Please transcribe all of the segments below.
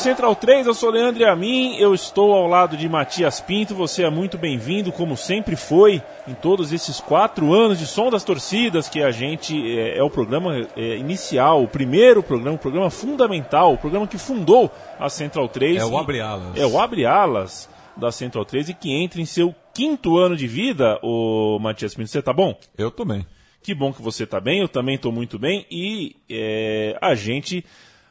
Central 3, eu sou Leandro Amin, eu estou ao lado de Matias Pinto, você é muito bem-vindo, como sempre foi, em todos esses quatro anos de Som das Torcidas, que a gente é, é o programa é, inicial, o primeiro programa, o programa fundamental, o programa que fundou a Central 3. É o Abre Alas. É o Abre Alas da Central 3 e que entra em seu quinto ano de vida, o Matias Pinto, você tá bom? Eu tô bem. Que bom que você tá bem, eu também tô muito bem e é, a gente...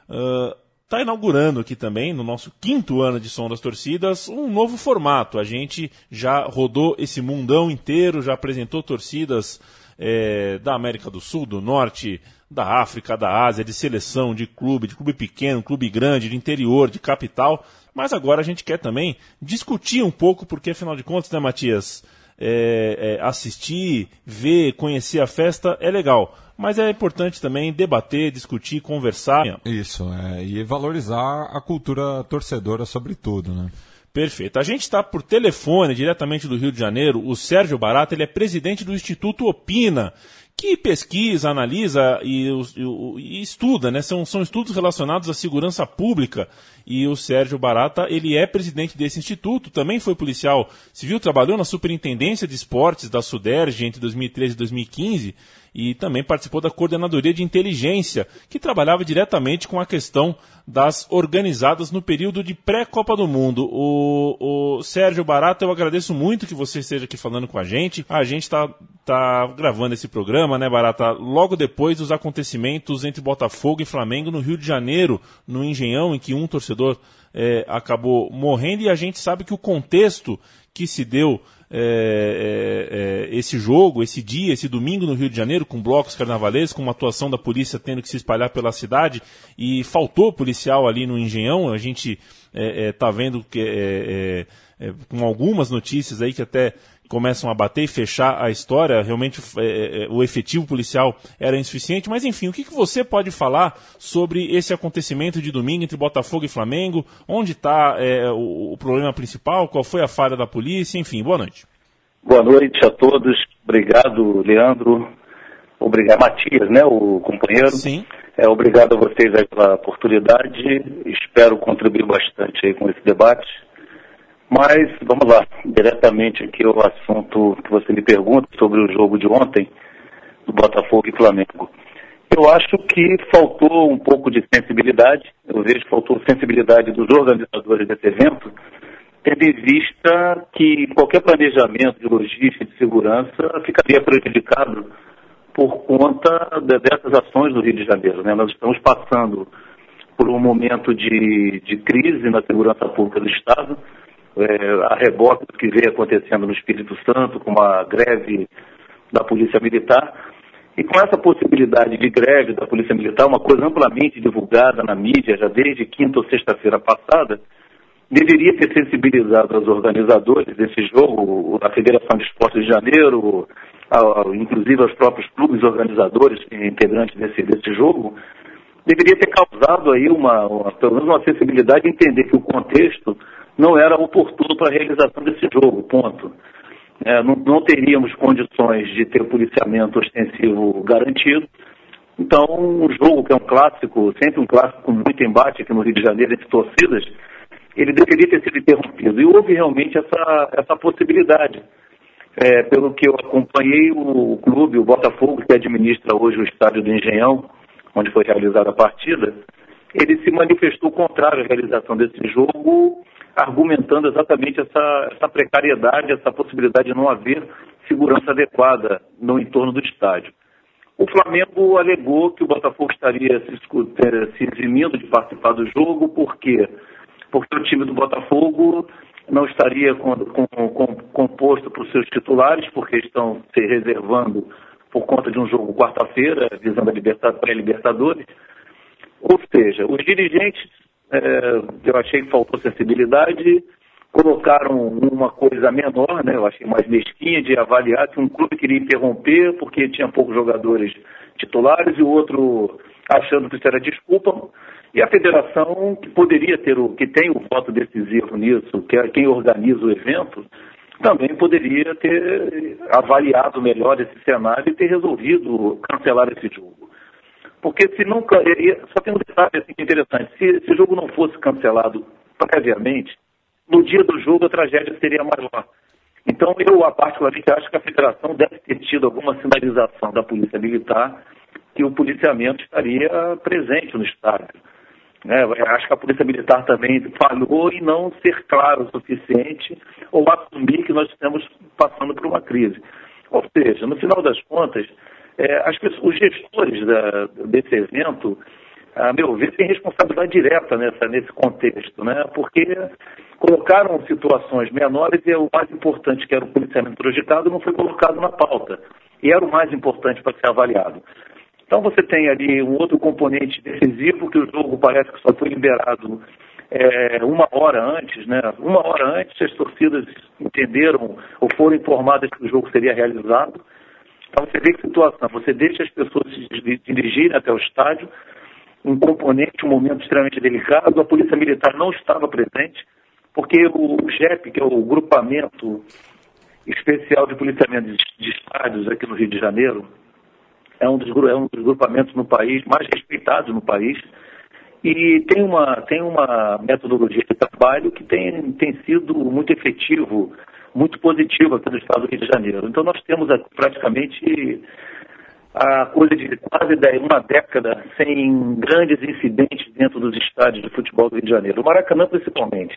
Uh, está inaugurando aqui também, no nosso quinto ano de Som das Torcidas, um novo formato. A gente já rodou esse mundão inteiro, já apresentou torcidas é, da América do Sul, do Norte, da África, da Ásia, de seleção, de clube, de clube pequeno, clube grande, de interior, de capital. Mas agora a gente quer também discutir um pouco, porque afinal de contas, né, Matias? É, é, assistir, ver, conhecer a festa é legal mas é importante também debater, discutir, conversar. Isso, é, e valorizar a cultura torcedora sobretudo, né? Perfeito. A gente está por telefone, diretamente do Rio de Janeiro. O Sérgio Barata, ele é presidente do Instituto Opina, que pesquisa, analisa e, e, e, estuda, né? São, são estudos relacionados à segurança pública. E o Sérgio Barata, ele é presidente desse instituto, também foi policial civil, trabalhou na Superintendência de Esportes da Suderge entre 2013 e 2015 e também participou da coordenadoria de inteligência, que trabalhava diretamente com a questão das organizadas no período de pré-Copa do Mundo. O, o, Sérgio Barata, eu agradeço muito que você esteja aqui falando com a gente. A gente está tá gravando esse programa, né, Barata, logo depois dos acontecimentos entre Botafogo e Flamengo no Rio de Janeiro, no Engenhão, em que um torcedor é, acabou morrendo, e a gente sabe que o contexto que se deu é, é, é, esse jogo, esse dia, esse domingo no Rio de Janeiro, com blocos carnavalescos, com uma atuação da polícia tendo que se espalhar pela cidade, e faltou policial ali no Engenhão, a gente está é, é, vendo que com algumas notícias aí que até começam a bater e fechar a história, realmente é, é, o efetivo policial era insuficiente. Mas enfim, o que, que você pode falar sobre esse acontecimento de domingo entre Botafogo e Flamengo? Onde está é, o, o, problema principal? Qual foi a falha da polícia? Enfim, boa noite. Boa noite a todos. Obrigado, Leandro. Obrigado, Matias, né, o companheiro. Sim. É, obrigado a vocês pela oportunidade. Espero contribuir bastante aí com esse debate. Mas, vamos lá, diretamente aqui ao assunto que você me pergunta sobre o jogo de ontem, do Botafogo e Flamengo. Eu acho que faltou um pouco de sensibilidade, eu vejo que faltou sensibilidade dos organizadores desse evento, tendo em vista que qualquer planejamento de logística e de segurança ficaria prejudicado por conta de, dessas ações do Rio de Janeiro. Né? Nós estamos passando por um momento de, de crise na segurança pública do Estado, é, a reboque do que vem acontecendo no Espírito Santo, com a greve da Polícia Militar. E com essa possibilidade de greve da Polícia Militar, uma coisa amplamente divulgada na mídia já desde quinta ou sexta-feira passada, deveria ter sensibilizado os organizadores desse jogo, a Federação de Esportes de Janeiro, a, inclusive os próprios clubes organizadores integrantes desse, desse jogo, deveria ter causado aí uma, uma, pelo menos uma sensibilidade de entender que o contexto não era oportuno para a realização desse jogo, ponto. É, não, não, teríamos condições de ter policiamento ostensivo garantido. Então, um jogo que é um clássico, sempre um clássico com muito embate aqui no Rio de Janeiro entre torcidas, ele deveria ter sido interrompido. E houve realmente essa, essa possibilidade. É, pelo que eu acompanhei, o, clube, o Botafogo, que administra hoje o estádio do Engenhão, onde foi realizada a partida, ele se manifestou contrário à realização desse jogo argumentando exatamente essa, essa precariedade, essa possibilidade de não haver segurança adequada no entorno do estádio. O Flamengo alegou que o Botafogo estaria se, se eximindo de participar do jogo, por quê? Porque o time do Botafogo não estaria com, com, com, composto por seus titulares, porque estão se reservando por conta de um jogo quarta-feira, visando a pré-Libertadores. Ou seja, os dirigentes, é, eu achei que faltou sensibilidade, colocaram uma coisa menor, né, eu achei mais mesquinha, de avaliar que um clube queria interromper porque tinha poucos jogadores titulares e o outro achando que isso era desculpa. E a federação, que poderia ter o, que tem o voto decisivo nisso, que é quem organiza o evento, também poderia ter avaliado melhor esse cenário e ter resolvido cancelar esse jogo. Porque se nunca. Só tem um detalhe assim, interessante: se esse jogo não fosse cancelado previamente, no dia do jogo a tragédia seria maior. Então, eu, particularmente, acho que a federação deve ter tido alguma sinalização da Polícia Militar que o policiamento estaria presente no estádio. Né? Acho que a Polícia Militar também falhou em não ser claro o suficiente ou assumir que nós estamos passando por uma crise. Ou seja, no final das contas, é, pessoas, os gestores da, desse evento, a meu ver, têm responsabilidade direta nessa, nesse contexto, né? porque colocaram situações menores e o mais importante, que era o policiamento projetado, não foi colocado na pauta. E era o mais importante para ser avaliado. Então você tem ali um outro componente decisivo, que o jogo parece que só foi liberado é, uma hora antes, né? Uma hora antes as torcidas entenderam ou foram informadas que o jogo seria realizado. Então você vê que situação, você deixa as pessoas se dirigirem até o estádio, um componente, um momento extremamente delicado, a Polícia Militar não estava presente, porque o GEP, que é o grupamento especial de policiamento de estádios aqui no Rio de Janeiro, é um dos, é um dos grupamentos no país mais respeitados no país. E tem uma, tem uma metodologia de trabalho que tem, tem sido muito efetivo, muito positivo aqui no estado do Rio de Janeiro. Então nós temos praticamente a coisa de quase uma década sem grandes incidentes dentro dos estádios de futebol do Rio de Janeiro. O Maracanã principalmente.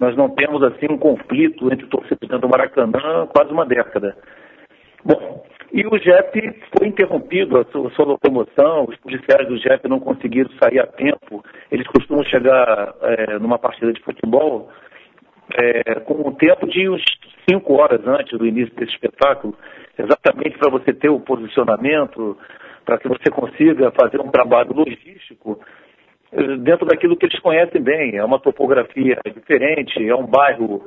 Nós não temos assim um conflito entre torcedores dentro do Maracanã quase uma década. Bom, e o JEP foi interrompido, a sua, a sua, locomoção, os policiais do JEP não conseguiram sair a tempo. Eles costumam chegar é, numa partida de futebol é, com um tempo de uns cinco horas antes do início desse espetáculo, exatamente para você ter o posicionamento, para que você consiga fazer um trabalho logístico é, dentro daquilo que eles conhecem bem. É uma topografia diferente, é um bairro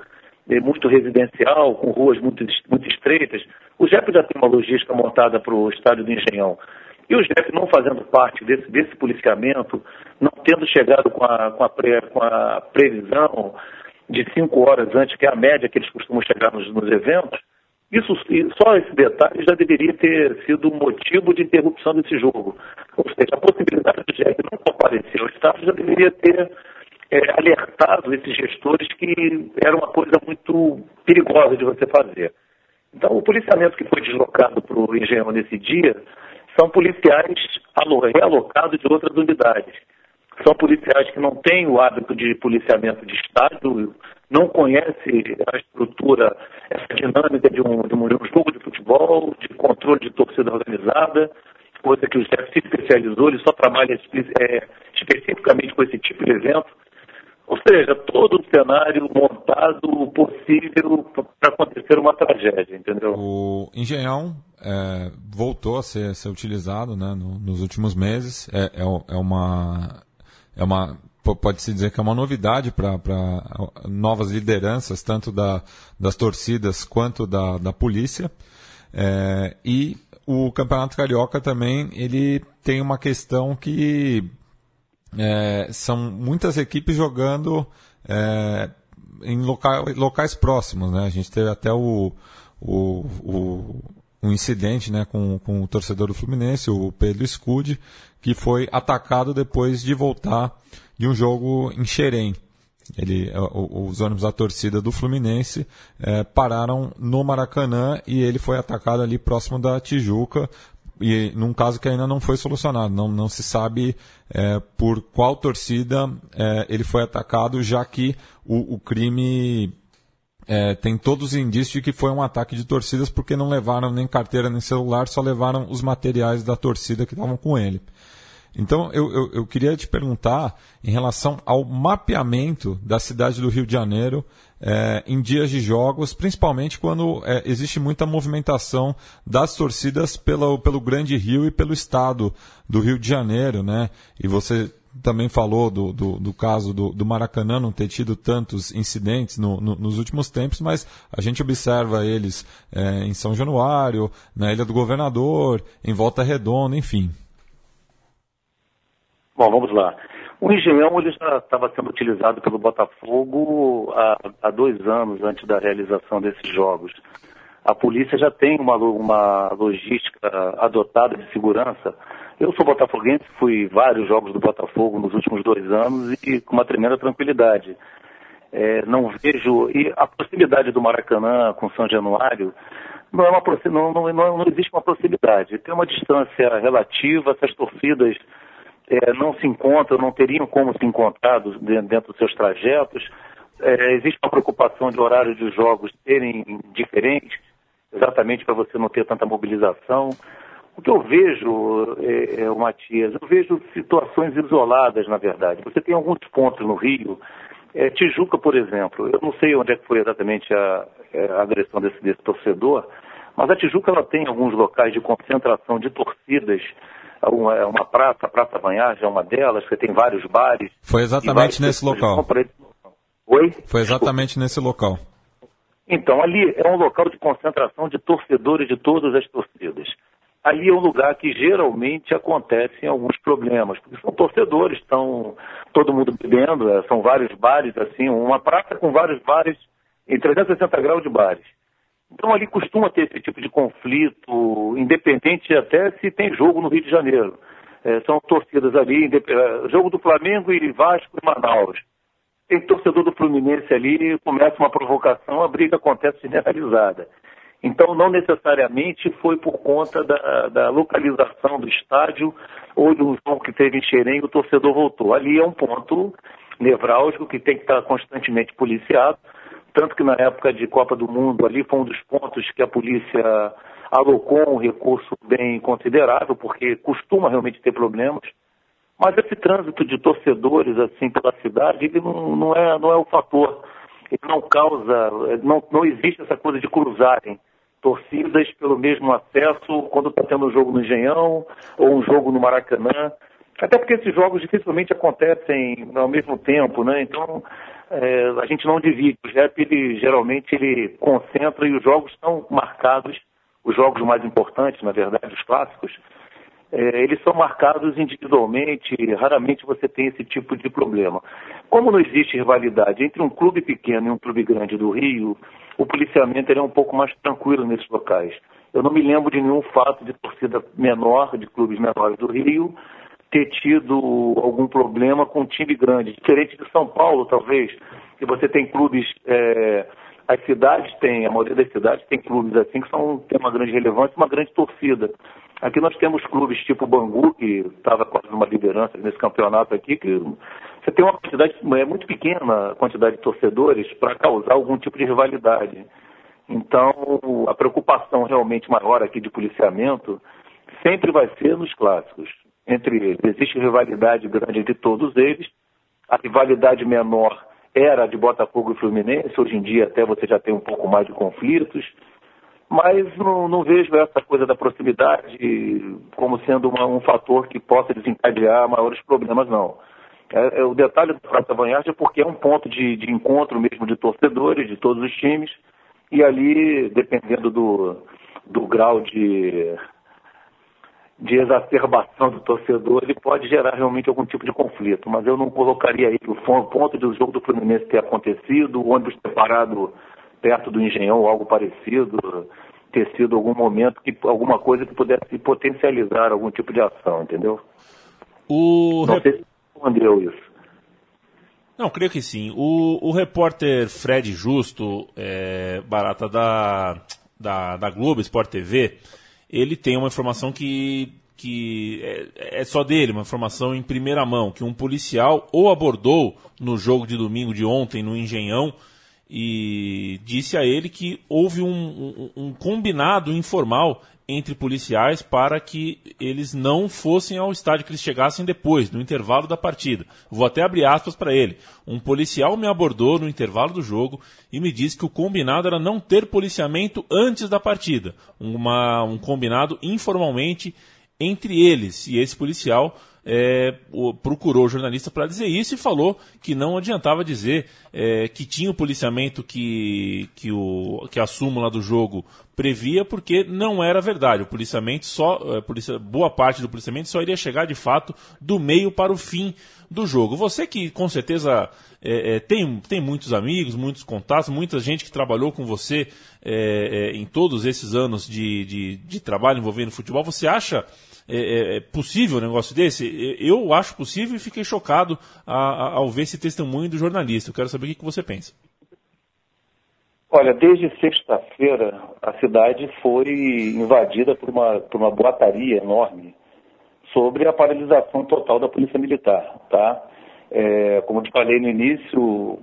é, muito residencial, com ruas muito, muito estreitas. O JEP já tem uma logística montada para o estádio do Engenhão. E o JEP não fazendo parte desse, desse policiamento, não tendo chegado com a, com, a com a previsão de cinco horas antes, que é a média que eles costumam chegar nos, nos eventos, isso, só esse detalhe já deveria ter sido motivo de interrupção desse jogo. Ou seja, a possibilidade do JEP não comparecer ao estádio já deveria ter é, alertado esses gestores que era uma coisa muito perigosa de você fazer. Então, o policiamento que foi deslocado para o Engenhão nesse dia são policiais realocados de outras unidades. São policiais que não têm o hábito de policiamento de Estado, não conhecem a estrutura, essa dinâmica de um, de um jogo de futebol, de controle de torcida organizada, coisa que o chefe se especializou, ele só trabalha é, especificamente com esse tipo de evento. Ou seja, todo o cenário montado possível para acontecer uma tragédia, entendeu? O Engenhão é, voltou a ser, ser utilizado né, no, nos últimos meses. É, é, é uma. É uma pode-se dizer que é uma novidade para novas lideranças, tanto da, das torcidas quanto da, da polícia. É, e o Campeonato Carioca também ele tem uma questão que é, são muitas equipes jogando é, em loca locais próximos. Né? A gente teve até o, o, o um incidente né, com, com o torcedor do Fluminense, o Pedro Scude, que foi atacado depois de voltar de um jogo em Xerém. Ele, os ônibus da torcida do Fluminense é, pararam no Maracanã e ele foi atacado ali próximo da Tijuca e num caso que ainda não foi solucionado, não, não se sabe é, por qual torcida é, ele foi atacado, já que o, o crime é, tem todos os indícios de que foi um ataque de torcidas, porque não levaram nem carteira nem celular, só levaram os materiais da torcida que estavam com ele. Então, eu, eu, eu, queria te perguntar em relação ao mapeamento da cidade do Rio de Janeiro é, em dias de jogos, principalmente quando é, existe muita movimentação das torcidas pelo, pelo Grande Rio e pelo estado do Rio de Janeiro, né? E você também falou do, do, do caso do, do, Maracanã não ter tido tantos incidentes no, no, nos últimos tempos, mas a gente observa eles é, em São Januário, na Ilha do Governador, em Volta Redonda, enfim. Bom, vamos lá. O engenhão ele já estava sendo utilizado pelo Botafogo há, há, dois anos antes da realização desses jogos. A polícia já tem uma, uma logística adotada de segurança. Eu sou botafoguense, fui vários jogos do Botafogo nos últimos dois anos e com uma tremenda tranquilidade. É, não vejo. E a proximidade do Maracanã com São Januário não, é uma, não, não, não existe uma proximidade. Tem uma distância relativa, essas torcidas é, não se encontram, não teriam como se encontrar dentro dos seus trajetos. É, existe uma preocupação de horário de jogos serem diferentes, exatamente para você não ter tanta mobilização. O que eu vejo, é, é, Matias, eu vejo situações isoladas, na verdade. Você tem alguns pontos no Rio, é, Tijuca, por exemplo, eu não sei onde é que foi exatamente a, é, a agressão desse, desse torcedor, mas a Tijuca ela tem alguns locais de concentração de torcidas uma, é uma praça, a Praça Banhagem é uma delas, que tem vários bares. Foi exatamente nesse local. Oi? Foi exatamente nesse local. Então, ali é um local de concentração de torcedores de todas as torcidas. Ali é um lugar que geralmente acontecem alguns problemas, porque são torcedores, estão todo mundo bebendo, é, são vários bares, assim, uma praça com vários bares, em 360 graus de bares. Então ali costuma ter esse tipo de conflito, independente até se tem jogo no Rio de Janeiro. É, são torcidas ali, é, jogo do Flamengo e Vasco e Manaus. Tem torcedor do Fluminense ali, começa uma provocação, a briga acontece generalizada. Então, não necessariamente foi por conta da, da localização do estádio ou do jogo que teve em Xerém o torcedor voltou. Ali é um ponto nevrálgico que tem que estar constantemente policiado tanto que na época de Copa do Mundo ali foi um dos pontos que a polícia alocou um recurso bem considerável, porque costuma realmente ter problemas. Mas esse trânsito de torcedores assim pela cidade, ele não, não, é, não é o fator. Ele não causa, não, não existe essa coisa de cruzarem torcidas pelo mesmo acesso quando está tendo um jogo no Engenhão ou um jogo no Maracanã. Até porque esses jogos dificilmente acontecem ao mesmo tempo, né? Então, é, a gente não divide. O JEP, ele, geralmente, ele concentra e os jogos são marcados, os jogos mais importantes, na verdade, os clássicos, é, eles são marcados individualmente, raramente você tem esse tipo de problema. Como não existe rivalidade entre um clube pequeno e um clube grande do Rio, o policiamento é um pouco mais tranquilo nesses locais. Eu não me lembro de nenhum fato de torcida menor, de clubes menores do Rio, ter tido algum problema com um time grande, diferente de São Paulo, talvez, que você tem clubes, é, as cidades têm, a maioria das cidades tem clubes assim que são, tem uma grande relevância, uma grande torcida. Aqui nós temos clubes tipo Bangu, que estava quase numa liderança nesse campeonato aqui, que você tem uma quantidade, é muito pequena a quantidade de torcedores para causar algum tipo de rivalidade. Então, a preocupação realmente maior aqui de policiamento sempre vai ser nos clássicos entre eles. Existe rivalidade grande entre todos eles. A rivalidade menor era de Botafogo e Fluminense, hoje em dia até você já tem um pouco mais de conflitos, mas não, não vejo essa coisa da proximidade como sendo uma, um fator que possa desencadear maiores problemas, não. É, é o detalhe do Praça Banhagem é porque é um ponto de, de encontro mesmo de torcedores de todos os times, e ali, dependendo do, do grau de, de exacerbação do torcedor, ele pode gerar realmente algum tipo de conflito. Mas eu não colocaria aí o ponto do jogo do Fluminense ter acontecido, o ônibus ter parado perto do Engenhão ou algo parecido, ter sido algum momento, que alguma coisa que pudesse potencializar algum tipo de ação, entendeu? O... Não sei se respondeu isso. Não, creio que sim. O, o repórter Fred Justo, é, barata da, da, da Globo Sport TV, ele tem uma informação que, que é, é, só dele, uma informação em primeira mão, que um policial ou abordou no jogo de domingo de ontem no Engenhão e disse a ele que houve um, um, um combinado informal entre policiais para que eles não fossem ao estádio, que eles chegassem depois, no intervalo da partida. Vou até abrir aspas para ele. Um policial me abordou no intervalo do jogo e me disse que o combinado era não ter policiamento antes da partida. Uma, um combinado informalmente entre eles. E esse policial é, procurou o jornalista para dizer isso e falou que não adiantava dizer é, que tinha o policiamento que, que, o, que a súmula do jogo previa, porque não era verdade. O policiamento só, é, policia, boa parte do policiamento só iria chegar de fato do meio para o fim do jogo. Você que com certeza é, é, tem, tem muitos amigos, muitos contatos, muita gente que trabalhou com você é, é, em todos esses anos de, de, de trabalho envolvendo futebol, você acha é, é, é, possível um negócio desse? Eu acho possível e fiquei chocado a, a, ao ver esse testemunho do jornalista. Eu quero saber o que, que você pensa. Olha, desde sexta-feira a cidade foi invadida por uma, por uma boataria enorme sobre a paralisação total da Polícia Militar, tá? É, como te falei no início,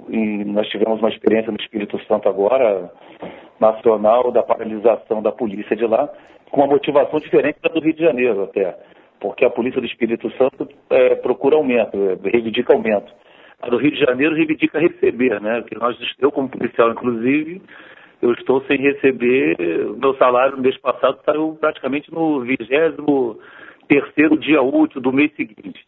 nós tivemos uma experiência no Espírito Santo agora, nacional, da paralisação da polícia de lá, com uma motivação diferente da do Rio de Janeiro até, porque a polícia do Espírito Santo é, procura aumento, é, reivindica aumento. A do Rio de Janeiro reivindica receber, né? Que nós, eu como policial, inclusive, eu estou sem receber, meu salário no mês passado saiu praticamente no vigésimo terceiro dia útil do mês seguinte.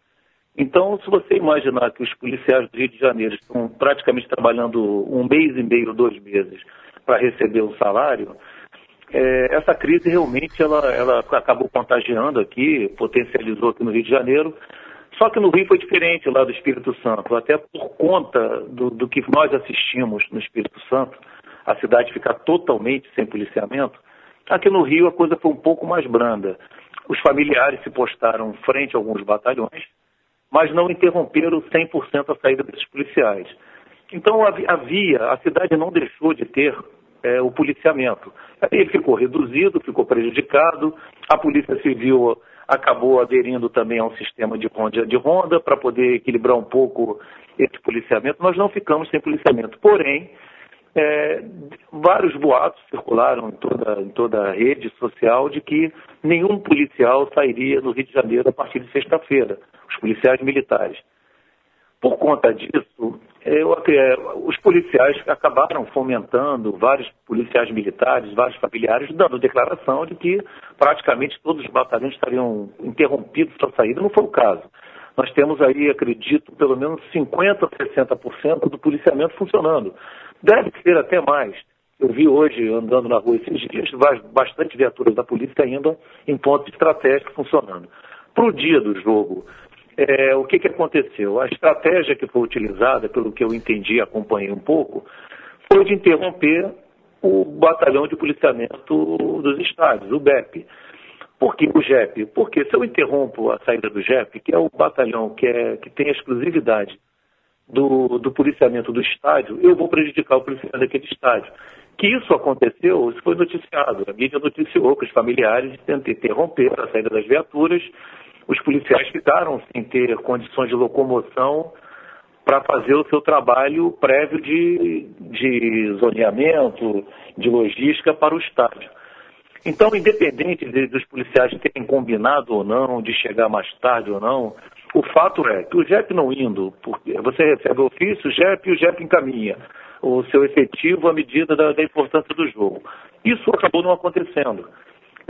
Então, se você imaginar que os policiais do Rio de Janeiro estão praticamente trabalhando um mês e meio, dois meses, para receber o salário, é, essa crise realmente ela, ela acabou contagiando aqui, potencializou aqui no Rio de Janeiro. Só que no Rio foi diferente lá do Espírito Santo, até por conta do, do que nós assistimos no Espírito Santo, a cidade ficar totalmente sem policiamento. Aqui no Rio a coisa foi um pouco mais branda. Os familiares se postaram frente a alguns batalhões, mas não interromperam 100% a saída desses policiais. Então havia, a cidade não deixou de ter é, o policiamento. Ele ficou reduzido, ficou prejudicado, a Polícia Civil acabou aderindo também a um sistema de ronda, de ronda para poder equilibrar um pouco esse policiamento. Nós não ficamos sem policiamento. Porém, é, vários boatos circularam em toda, em toda a rede social de que nenhum policial sairia do Rio de Janeiro a partir de sexta-feira, os policiais militares. Por conta disso, eu, é, os policiais acabaram fomentando, vários policiais militares, vários familiares, dando declaração de que praticamente todos os batalhões estariam interrompidos sua saída. Não foi o caso. Nós temos aí, acredito, pelo menos 50% a 60% do policiamento funcionando. Deve ser até mais. Eu vi hoje, andando na rua esses dias, bastante viaturas da polícia ainda em pontos estratégicos funcionando. Para o dia do jogo, é, o que, que aconteceu? A estratégia que foi utilizada, pelo que eu entendi acompanhei um pouco, foi de interromper o batalhão de policiamento dos estádios, o BEP. Por que o JEP? Porque se eu interrompo a saída do JEP, que é o batalhão que, é, que tem a exclusividade do, do policiamento do estádio, eu vou prejudicar o policiamento daquele estádio. Que isso aconteceu, isso foi noticiado. A mídia noticiou que os familiares tentam interromper a saída das viaturas os policiais ficaram sem ter condições de locomoção para fazer o seu trabalho prévio de, de zoneamento, de logística para o estádio. Então, independente de, dos policiais terem combinado ou não, de chegar mais tarde ou não, o fato é que o JEP não indo, porque você recebe o ofício, o JEP e o JEP encaminha o seu efetivo à medida da, da importância do jogo. Isso acabou não acontecendo.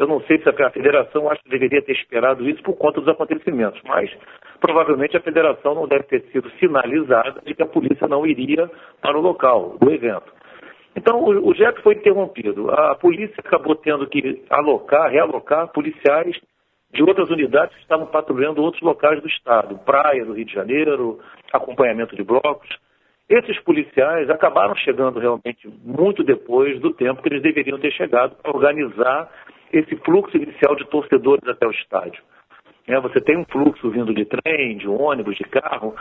Eu não sei se a federação acho que deveria ter esperado isso por conta dos acontecimentos, mas provavelmente a federação não deve ter sido sinalizada de que a polícia não iria para o local do evento. Então o, JEP foi interrompido. A polícia acabou tendo que alocar, realocar policiais de outras unidades que estavam patrulhando outros locais do estado, praia do Rio de Janeiro, acompanhamento de blocos. Esses policiais acabaram chegando realmente muito depois do tempo que eles deveriam ter chegado para organizar esse fluxo inicial de torcedores até o estádio. É, você tem um fluxo vindo de trem, de ônibus, de carro,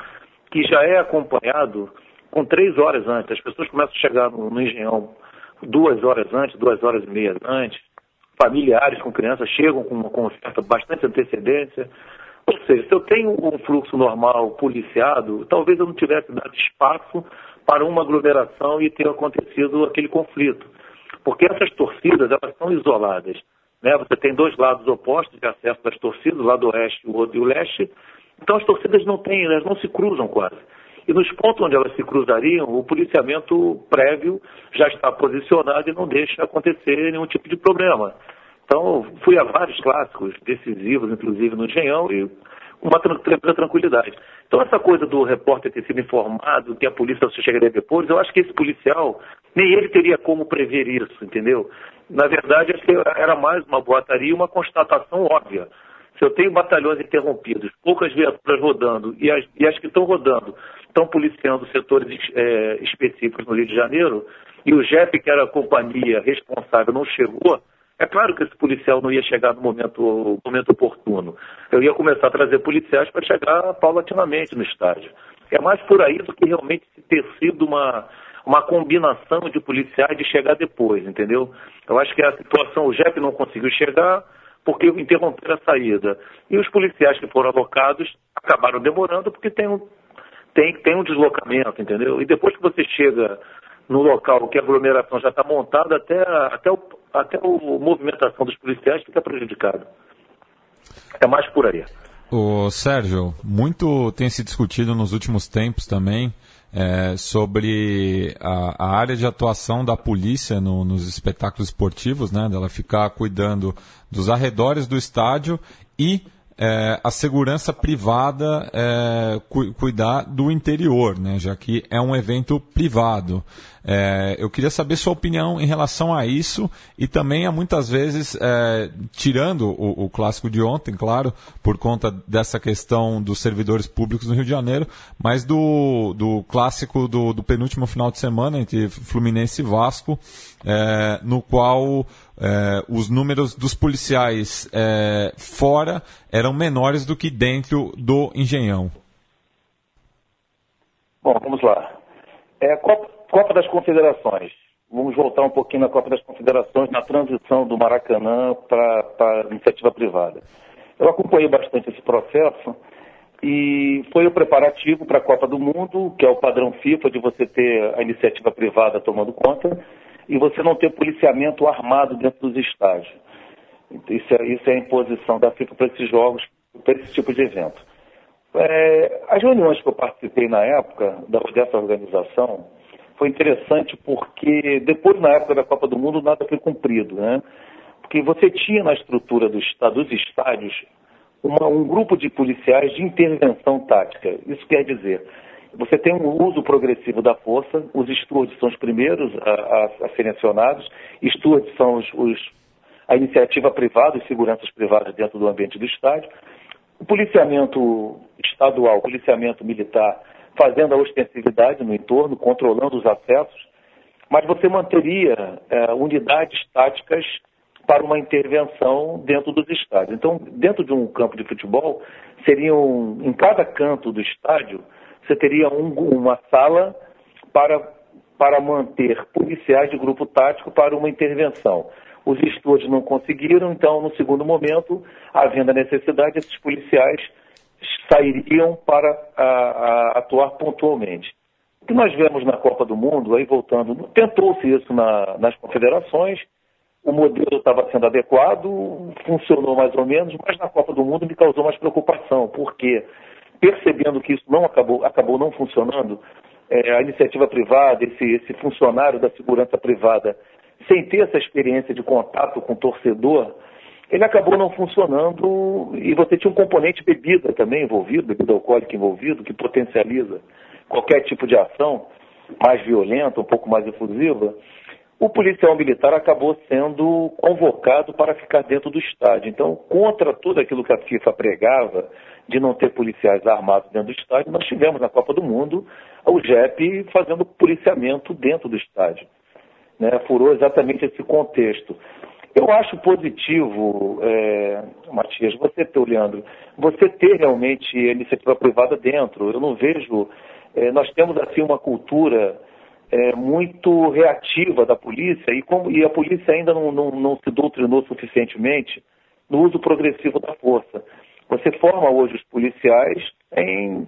que já é acompanhado com três horas antes. As pessoas começam a chegar no, no Engenhão duas horas antes, duas horas e meia antes. Familiares com crianças chegam com, com certa, bastante antecedência. Ou seja, se eu tenho um fluxo normal policiado, talvez eu não tivesse dado espaço para uma aglomeração e ter acontecido aquele conflito. Porque essas torcidas, elas são isoladas. Né? Você tem dois lados opostos de acesso das torcidas, o lado oeste e o leste. Então as torcidas não têm, elas não se cruzam quase. E nos pontos onde elas se cruzariam, o policiamento prévio já está posicionado e não deixa acontecer nenhum tipo de problema. Então, fui a vários clássicos decisivos, inclusive no Engenhão, e uma tranquilidade. Então, essa coisa do repórter ter sido informado que a polícia só chegaria depois, eu acho que esse policial, nem ele teria como prever isso, entendeu? Na verdade, era mais uma boataria, uma constatação óbvia. Se eu tenho batalhões interrompidos, poucas viaturas rodando, e as, e as que estão rodando estão policiando setores é, específicos no Rio de Janeiro, e o JEP, que era a companhia responsável, não chegou, é claro que esse policial não ia chegar no momento, momento oportuno. Eu ia começar a trazer policiais para chegar paulatinamente no estádio. É mais por aí do que realmente ter sido uma, uma combinação de policiais de chegar depois, entendeu? Eu acho que a situação, o JEP não conseguiu chegar porque interromperam a saída. E os policiais que foram alocados acabaram demorando porque tem um, tem, tem um deslocamento, entendeu? E depois que você chega no local que a aglomeração já está montada, até, até, o, até a movimentação dos policiais fica prejudicada. É mais por aí. O Sérgio, muito tem se discutido nos últimos tempos também é, sobre a, a, área de atuação da polícia no, nos espetáculos esportivos, né, dela ficar cuidando dos arredores do estádio e é, a segurança privada é, cu cuidar do interior, né, já que é um evento privado. É, eu queria saber sua opinião em relação a isso e também a muitas vezes, é, tirando o, o, clássico de ontem, claro, por conta dessa questão dos servidores públicos no Rio de Janeiro, mas do, do clássico do, do penúltimo final de semana entre Fluminense e Vasco, é, no qual é, os números dos policiais é, fora eram menores do que dentro do Engenhão. Bom, vamos lá. É, Copa, Copa das Confederações. Vamos voltar um pouquinho na Copa das Confederações, na transição do Maracanã para a iniciativa privada. Eu acompanhei bastante esse processo e foi o preparativo para a Copa do Mundo, que é o padrão FIFA de você ter a iniciativa privada tomando conta e você não ter policiamento armado dentro dos estádios. Isso é, isso é a imposição da FIFA para esses jogos, para esse tipo de evento. É, as reuniões que eu participei na época da, dessa organização foi interessante porque depois, na época da Copa do Mundo, nada foi cumprido, né? Porque você tinha na estrutura do, dos estádios uma, um grupo de policiais de intervenção tática. Isso quer dizer, você tem um uso progressivo da força, os stewards são os primeiros a, a, a serem acionados, stewards são os, os, a iniciativa privada, os seguranças privadas dentro do ambiente do estádio, o policiamento estadual, o policiamento militar fazendo a ostensividade no entorno, controlando os acessos, mas você manteria é, unidades táticas para uma intervenção dentro dos estádios. Então, dentro de um campo de futebol, seriam, em cada canto do estádio, você teria um, uma sala para, para manter policiais de grupo tático para uma intervenção. Os estúdios não conseguiram, então, no segundo momento, havendo a necessidade, esses policiais sairiam para a, a, atuar pontualmente. O que nós vemos na Copa do Mundo, aí voltando, tentou-se isso na, nas confederações, o modelo estava sendo adequado, funcionou mais ou menos, mas na Copa do Mundo me causou mais preocupação, porque percebendo que isso não acabou, acabou não funcionando, é, a iniciativa privada, esse, esse funcionário da segurança privada, sem ter essa experiência de contato com o torcedor, ele acabou não funcionando e você tinha um componente bebida também envolvido, bebida alcoólica envolvido, que potencializa qualquer tipo de ação mais violenta, um pouco mais efusiva. O policial militar acabou sendo convocado para ficar dentro do estádio. Então, contra tudo aquilo que a FIFA pregava de não ter policiais armados dentro do estádio, nós tivemos na Copa do Mundo o JEP fazendo policiamento dentro do estádio. Né? Furou exatamente esse contexto. Eu acho positivo, é, Matias, você ter, Leandro, você ter realmente a iniciativa privada dentro. Eu não vejo. É, nós temos assim uma cultura é, muito reativa da polícia e, como, e a polícia ainda não, não, não se doutrinou suficientemente no uso progressivo da força. Você forma hoje os policiais em,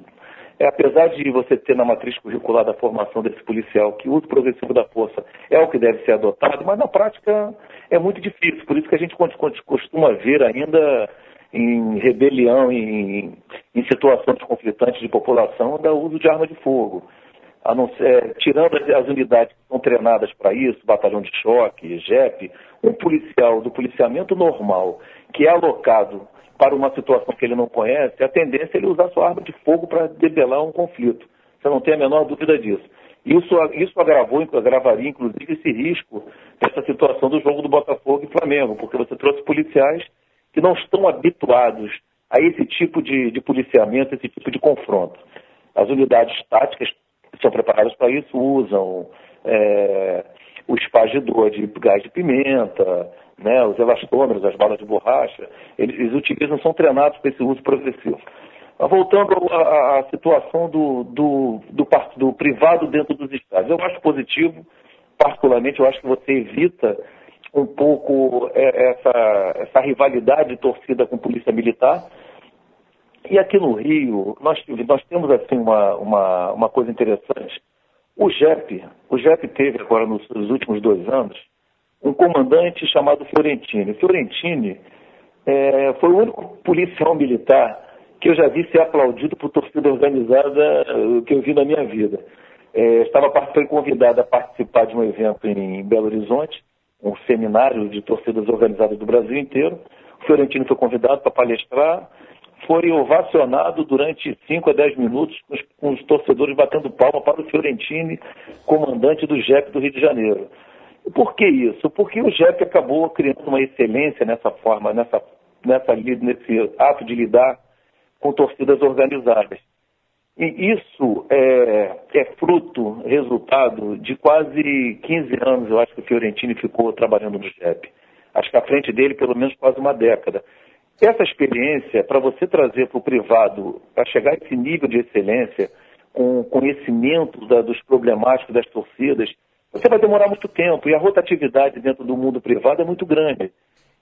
é, apesar de você ter na matriz curricular da formação desse policial que o uso progressivo da força é o que deve ser adotado, mas na prática é muito difícil. Por isso que a gente costuma ver ainda em rebelião, em, em situações conflitantes de população, da uso de arma de fogo. Ser, tirando as, unidades que são treinadas para isso, batalhão de choque, JEP, um policial do policiamento normal que é alocado para uma situação que ele não conhece, a tendência é ele usar sua arma de fogo para debelar um conflito. Você não tem a menor dúvida disso. Isso, isso agravou, agravaria, inclusive, esse risco dessa situação do jogo do Botafogo e Flamengo, porque você trouxe policiais que não estão habituados a esse tipo de, de policiamento, esse tipo de confronto. As unidades táticas são preparadas para isso usam é, o espagidor de gás de pimenta, né, os elastômeros, as balas de borracha, eles, eles utilizam, são treinados para esse uso progressivo. Mas voltando à situação do, do, do, do, privado dentro dos estádios, eu acho positivo, particularmente eu acho que você evita um pouco é, essa, essa rivalidade de torcida com polícia militar, e aqui no Rio, nós, nós temos assim uma, uma, uma coisa interessante. O JEP, o JEP teve agora nos, nos últimos dois anos um comandante chamado Fiorentini. Fiorentini é, foi o único policial militar que eu já vi ser aplaudido por torcida organizada eh, que eu vi na minha vida. É, estava foi convidado a participar de um evento em Belo Horizonte, um seminário de torcidas organizadas do Brasil inteiro. O Fiorentino foi convidado para palestrar foi ovacionado durante 5 a 10 minutos, com os, torcedores batendo palma para o Fiorentini, comandante do JEP do Rio de Janeiro. Por que isso? Porque o JEP acabou criando uma excelência nessa forma, nessa, nessa, nesse ato de lidar com torcidas organizadas. E isso é, é, fruto, resultado de quase 15 anos, eu acho que o Fiorentini ficou trabalhando no JEP. Acho que à frente dele, pelo menos quase uma década. Essa experiência, para você trazer para o privado, para chegar a esse nível de excelência, com conhecimento da, dos problemáticos das torcidas, você vai demorar muito tempo e a rotatividade dentro do mundo privado é muito grande.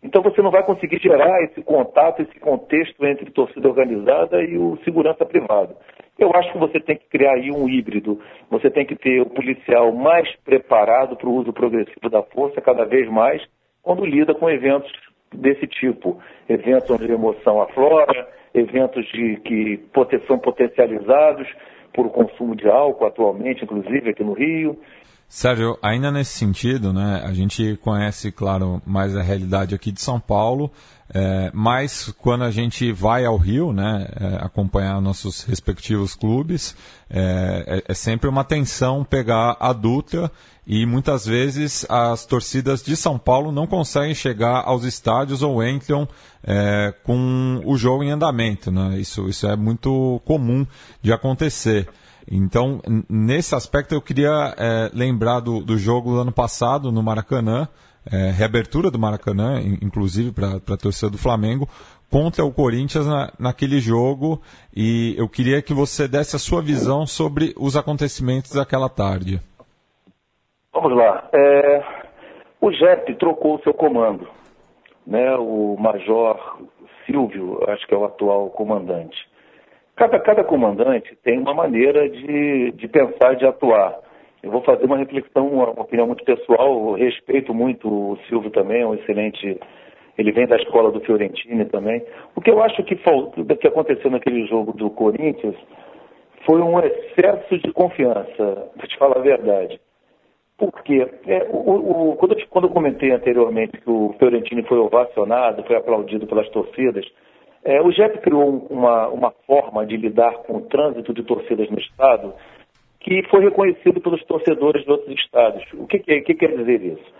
Então você não vai conseguir gerar esse contato, esse contexto entre torcida organizada e o segurança privado. Eu acho que você tem que criar aí um híbrido. Você tem que ter o policial mais preparado para o uso progressivo da força, cada vez mais, quando lida com eventos desse tipo. Eventos onde a emoção aflora, eventos de, que são potencializados por consumo de álcool atualmente, inclusive aqui no Rio. Sérgio, ainda nesse sentido, né, a gente conhece, claro, mais a realidade aqui de São Paulo, é, mas quando a gente vai ao Rio, né, é, acompanhar nossos respectivos clubes, é, é, é sempre uma tensão pegar a Dutra e muitas vezes as torcidas de São Paulo não conseguem chegar aos estádios ou entram é, com o jogo em andamento. Né? Isso, isso é muito comum de acontecer. Então, nesse aspecto, eu queria é, lembrar do, do jogo do ano passado no Maracanã, é, reabertura do Maracanã, inclusive para a torcida do Flamengo, contra o Corinthians na, naquele jogo. E eu queria que você desse a sua visão sobre os acontecimentos daquela tarde. Vamos lá. É, o JEP trocou o seu comando. Né? O Major Silvio, acho que é o atual comandante. Cada, cada comandante tem uma maneira de, de pensar, de atuar. Eu vou fazer uma reflexão, uma, opinião muito pessoal. Eu respeito muito o Silvio também, é um excelente. Ele vem da escola do Fiorentini também. O que eu acho que, que aconteceu naquele jogo do Corinthians foi um excesso de confiança, para te falar a verdade. Porque é, o, o, quando, eu, quando eu comentei anteriormente que o Fiorentini foi ovacionado, foi aplaudido pelas torcidas, é, o JEP criou uma, uma forma de lidar com o trânsito de torcidas no Estado que foi reconhecido pelos torcedores de outros estados. O que, que, que quer dizer isso?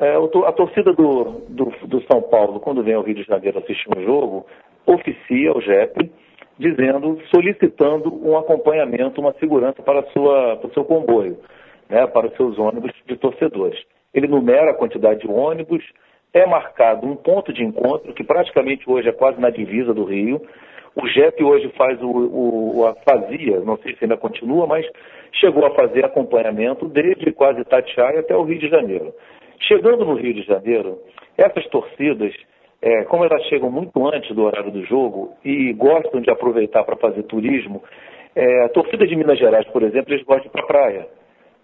É, a torcida do, do, do, São Paulo, quando vem ao Rio de Janeiro assistir um jogo, oficia o JEP dizendo, solicitando um acompanhamento, uma segurança para, sua, para o seu comboio, né, para os seus ônibus de torcedores. Ele numera a quantidade de ônibus, é marcado um ponto de encontro, que praticamente hoje é quase na divisa do Rio. O JEP hoje faz o, o, fazia, não sei se ainda continua, mas chegou a fazer acompanhamento desde quase Itatiaia até o Rio de Janeiro. Chegando no Rio de Janeiro, essas torcidas, é, como elas chegam muito antes do horário do jogo e gostam de aproveitar para fazer turismo, É, a torcida de Minas Gerais, por exemplo, eles gostam de ir para a praia.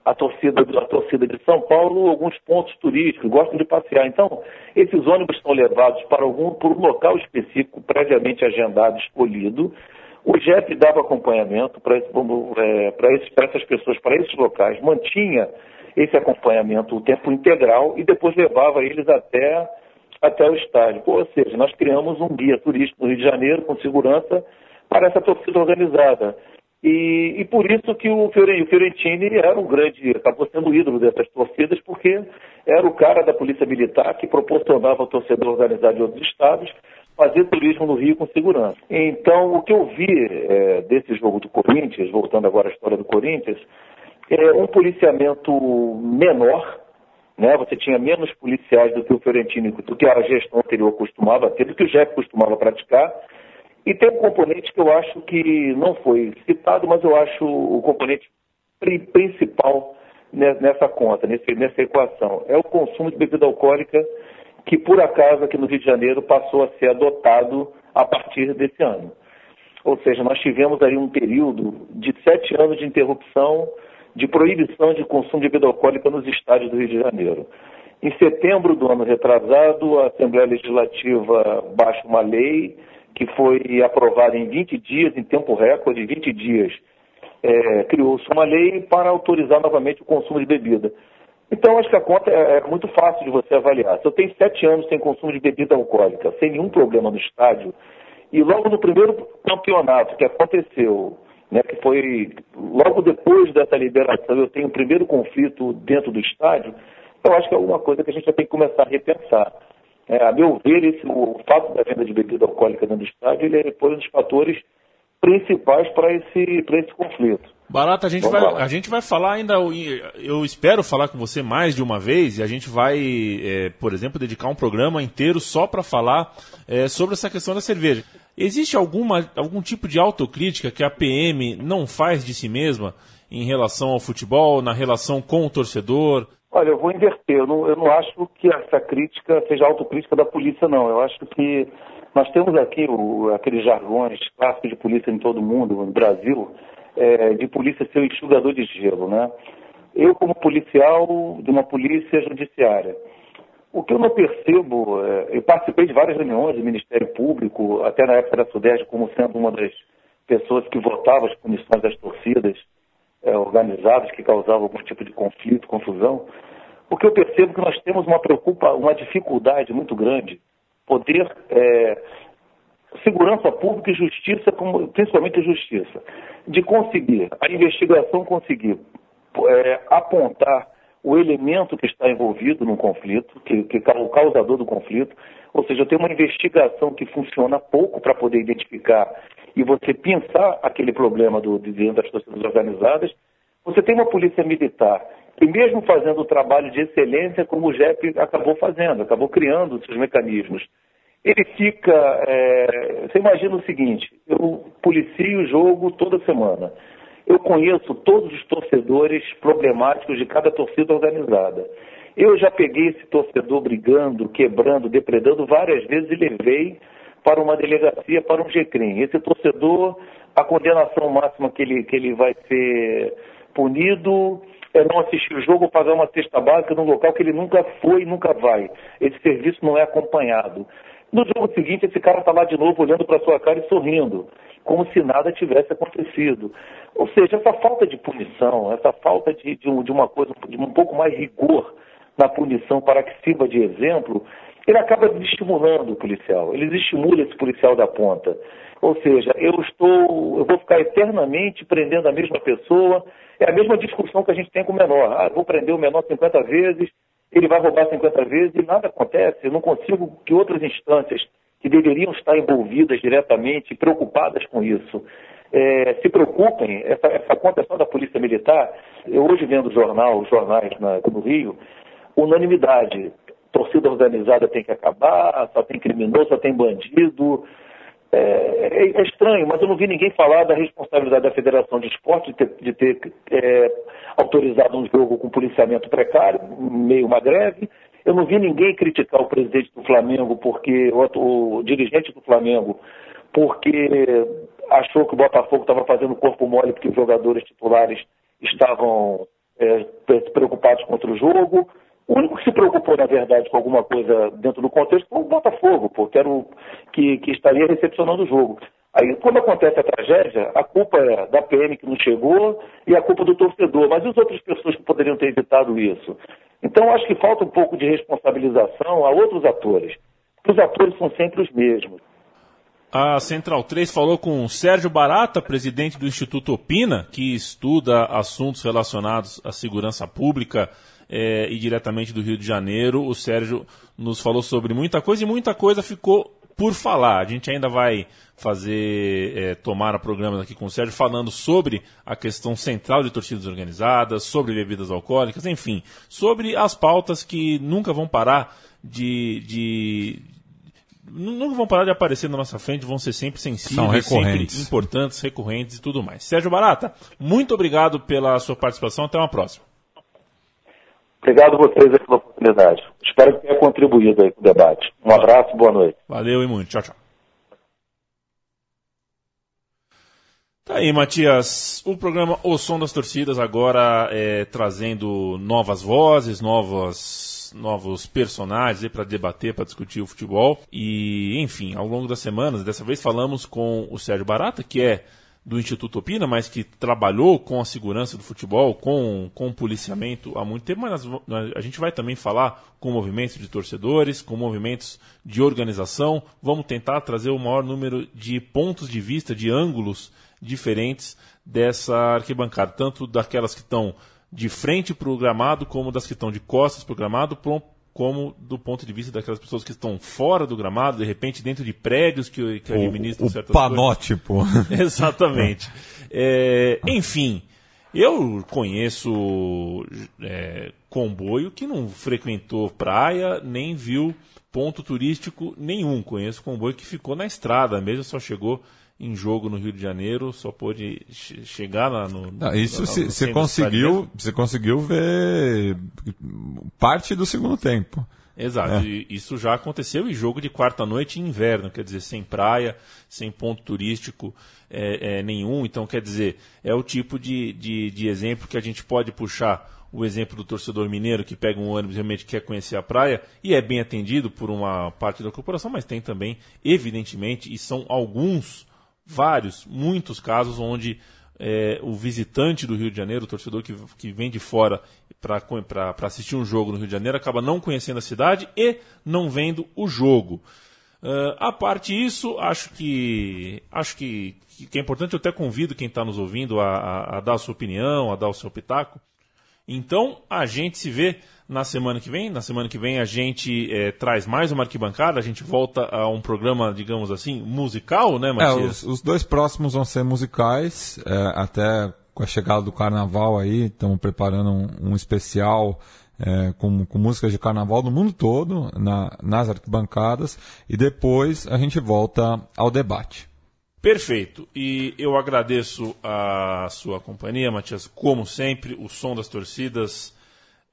A torcida, a torcida de São Paulo, alguns pontos turísticos, gostam de passear. Então, esses ônibus são levados para algum por um local específico, previamente agendado, escolhido. O JEP dava acompanhamento para é, essas pessoas, para esses locais, mantinha esse acompanhamento o tempo integral e depois levava eles até, até o estádio. Ou seja, nós criamos um guia turístico no Rio de Janeiro com segurança para essa torcida organizada. E, e por isso que o Fiorentini era um grande, acabou sendo ídolo dessas torcidas, porque era o cara da Polícia Militar que proporcionava ao torcedor organizado de outros estados fazer turismo no Rio com segurança. Então, o que eu vi é, desse jogo do Corinthians, voltando agora à história do Corinthians, é um policiamento menor, né? Você tinha menos policiais do que o Fiorentino, do que a gestão anterior costumava ter, do que o Jeff costumava praticar. E tem um componente que eu acho que não foi citado, mas eu acho o componente principal nessa conta, nessa equação. É o consumo de bebida alcoólica que, por acaso, aqui no Rio de Janeiro passou a ser adotado a partir desse ano. Ou seja, nós tivemos aí um período de sete anos de interrupção de proibição de consumo de bebida alcoólica nos estádios do Rio de Janeiro. Em setembro do ano retrasado, a Assembleia Legislativa baixa uma lei que foi aprovada em 20 dias, em tempo recorde, 20 dias, é, criou-se uma lei para autorizar novamente o consumo de bebida. Então, acho que a conta é, é muito fácil de você avaliar. Se eu tenho sete anos sem consumo de bebida alcoólica, sem nenhum problema no estádio, e logo no primeiro campeonato que aconteceu né, que foi logo depois dessa liberação, eu tenho o primeiro conflito dentro do estádio, eu acho que é alguma coisa que a gente já tem que começar a repensar. É, a meu ver, esse, o fato da venda de bebida alcoólica dentro do estádio ele é um dos fatores principais para esse, esse conflito. Barata, a gente, vai, a gente vai falar ainda, eu espero falar com você mais de uma vez, e a gente vai, é, por exemplo, dedicar um programa inteiro só para falar é, sobre essa questão da cerveja. Existe alguma, algum tipo de autocrítica que a PM não faz de si mesma em relação ao futebol, na relação com o torcedor? Olha, eu vou inverter. Eu não, eu não acho que essa crítica seja autocrítica da polícia, não. Eu acho que nós temos aqui o, aqueles jargões clássicos de polícia em todo mundo, no Brasil, é, de polícia ser o enxugador de gelo, né? Eu, como policial de uma polícia judiciária, o que eu não percebo, é, eu participei de várias reuniões do Ministério Público, até na época da Sudeste, como sendo uma das pessoas que votava as punições das torcidas é, organizadas que causavam algum tipo de conflito, confusão. O que eu percebo é que nós temos uma preocupa, uma dificuldade muito grande, poder é, segurança pública e justiça, principalmente a justiça, de conseguir, a investigação conseguir é, apontar o elemento que está envolvido no conflito, que, que é o causador do conflito, ou seja, tem uma investigação que funciona pouco para poder identificar e você pensar aquele problema do, de dentro das torcidas organizadas. Você tem uma polícia militar que, mesmo fazendo o trabalho de excelência, como o JEP acabou fazendo, acabou criando seus mecanismos, ele fica. É, você imagina o seguinte: eu policio o jogo toda semana. Eu conheço todos os torcedores problemáticos de cada torcida organizada. Eu já peguei esse torcedor brigando, quebrando, depredando várias vezes e levei para uma delegacia, para um GCRIM. Esse torcedor, a condenação máxima que ele, que ele vai ser punido é não assistir o jogo pagar uma cesta básica num local que ele nunca foi e nunca vai. Esse serviço não é acompanhado. No jogo seguinte, esse cara está lá de novo olhando para sua cara e sorrindo, como se nada tivesse acontecido. Ou seja, essa falta de punição, essa falta de, de, de uma coisa, de um pouco mais rigor na punição para que sirva de exemplo, ele acaba desestimulando o policial, ele desestimula esse policial da ponta. Ou seja, eu estou, eu vou ficar eternamente prendendo a mesma pessoa, é a mesma discussão que a gente tem com o menor. Ah, vou prender o menor 50 vezes, ele vai roubar 50 vezes e nada acontece. Eu não consigo que outras instâncias que deveriam estar envolvidas diretamente, preocupadas com isso, é, se preocupem. Essa, essa conta é da Polícia Militar. Eu hoje vendo jornal, jornais na, no Rio, unanimidade. Torcida organizada tem que acabar, só tem criminoso, só tem bandido. É, é, é, estranho, mas eu não vi ninguém falar da responsabilidade da Federação de Esporte de ter, de ter é, autorizado um jogo com policiamento precário, meio uma greve. Eu não vi ninguém criticar o presidente do Flamengo, porque o, o dirigente do Flamengo, porque achou que o Botafogo estava fazendo corpo mole porque os jogadores titulares estavam é, preocupados contra o jogo. O único que se preocupou, na verdade, com alguma coisa dentro do contexto foi o Botafogo, porque era o que, que estaria recepcionando o jogo. Aí, quando acontece a tragédia, a culpa é da PM que não chegou e a culpa do torcedor. Mas e as outras pessoas que poderiam ter evitado isso? Então, acho que falta um pouco de responsabilização a outros atores. Os atores são sempre os mesmos. A Central 3 falou com Sérgio Barata, presidente do Instituto Opina, que estuda assuntos relacionados à segurança pública é, e diretamente do Rio de Janeiro. O Sérgio nos falou sobre muita coisa e muita coisa ficou por falar. A gente ainda vai fazer, é, tomar programas aqui com o Sérgio falando sobre a questão central de torcidas organizadas, sobre bebidas alcoólicas, enfim, sobre as pautas que nunca vão parar de, de nunca vão parar de aparecer na nossa frente, vão ser sempre sensíveis, sempre importantes, recorrentes e tudo mais. Sérgio Barata, muito obrigado pela sua participação, até uma próxima. Obrigado a vocês pela oportunidade. Espero que tenha contribuído aí com o debate. Um abraço, boa noite. Valeu e muito. Tchau, tchau. Tá aí, Matias. O programa O Som das Torcidas agora é, trazendo novas vozes, novas, novos personagens para debater, para discutir o futebol. E, enfim, ao longo das semanas, dessa vez falamos com o Sérgio Barata, que é do Instituto Opina, mas que trabalhou com a segurança do futebol, com, com o policiamento há muito tempo, mas a gente vai também falar com movimentos de torcedores, com movimentos de organização. Vamos tentar trazer o maior número de pontos de vista, de ângulos diferentes dessa arquibancada, tanto daquelas que estão de frente para o gramado, como das que estão de costas para o gramado, como do ponto de vista daquelas pessoas que estão fora do gramado, de repente dentro de prédios que, que administram o, o certas panótipo. coisas. Exatamente. É, enfim, eu conheço é, comboio que não frequentou praia, nem viu ponto turístico nenhum. Conheço comboio que ficou na estrada mesmo, só chegou em jogo no Rio de Janeiro, só pôde chegar lá no. Não, isso você conseguiu, você conseguiu ver parte do segundo tempo. Exato, é. isso já aconteceu em jogo de quarta-noite em inverno, quer dizer, sem praia, sem ponto turístico é, é, nenhum. Então, quer dizer, é o tipo de, de, de exemplo que a gente pode puxar o exemplo do torcedor mineiro que pega um ônibus e realmente quer conhecer a praia e é bem atendido por uma parte da corporação, mas tem também, evidentemente, e são alguns vários, muitos casos onde é, o visitante do Rio de Janeiro, o torcedor que, que vem de fora para assistir um jogo no Rio de Janeiro, acaba não conhecendo a cidade e não vendo o jogo. Uh, a parte isso, acho que acho que, que é importante, eu até convido quem está nos ouvindo a, a, a dar a sua opinião, a dar o seu pitaco. Então, a gente se vê na semana que vem. Na semana que vem a gente é, traz mais uma arquibancada, a gente volta a um programa, digamos assim, musical, né, Matias? É, os, os dois próximos vão ser musicais, é, até com a chegada do carnaval aí, estamos preparando um, um especial é, com, com, músicas de carnaval do mundo todo, na, nas arquibancadas, e depois a gente volta ao debate. Perfeito. E eu agradeço a sua companhia, Matias, como sempre, o som das torcidas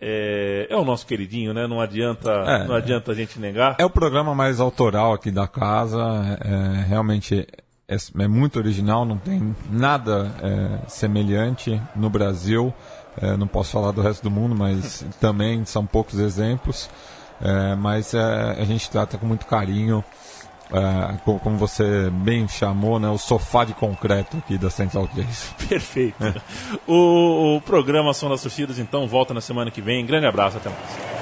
é, é, o nosso queridinho, né? Não adianta, é, não adianta a gente negar. É o programa mais autoral aqui da casa. É, realmente é, é, muito original, não tem nada é, semelhante no Brasil. É, não posso falar do resto do mundo, mas também são poucos exemplos. É, mas a gente trata com muito carinho é, como você bem chamou, né, o sofá de concreto aqui da Central 3. Perfeito. o, o programa Som das Torcidas, então, volta na semana que vem. Grande abraço, até mais.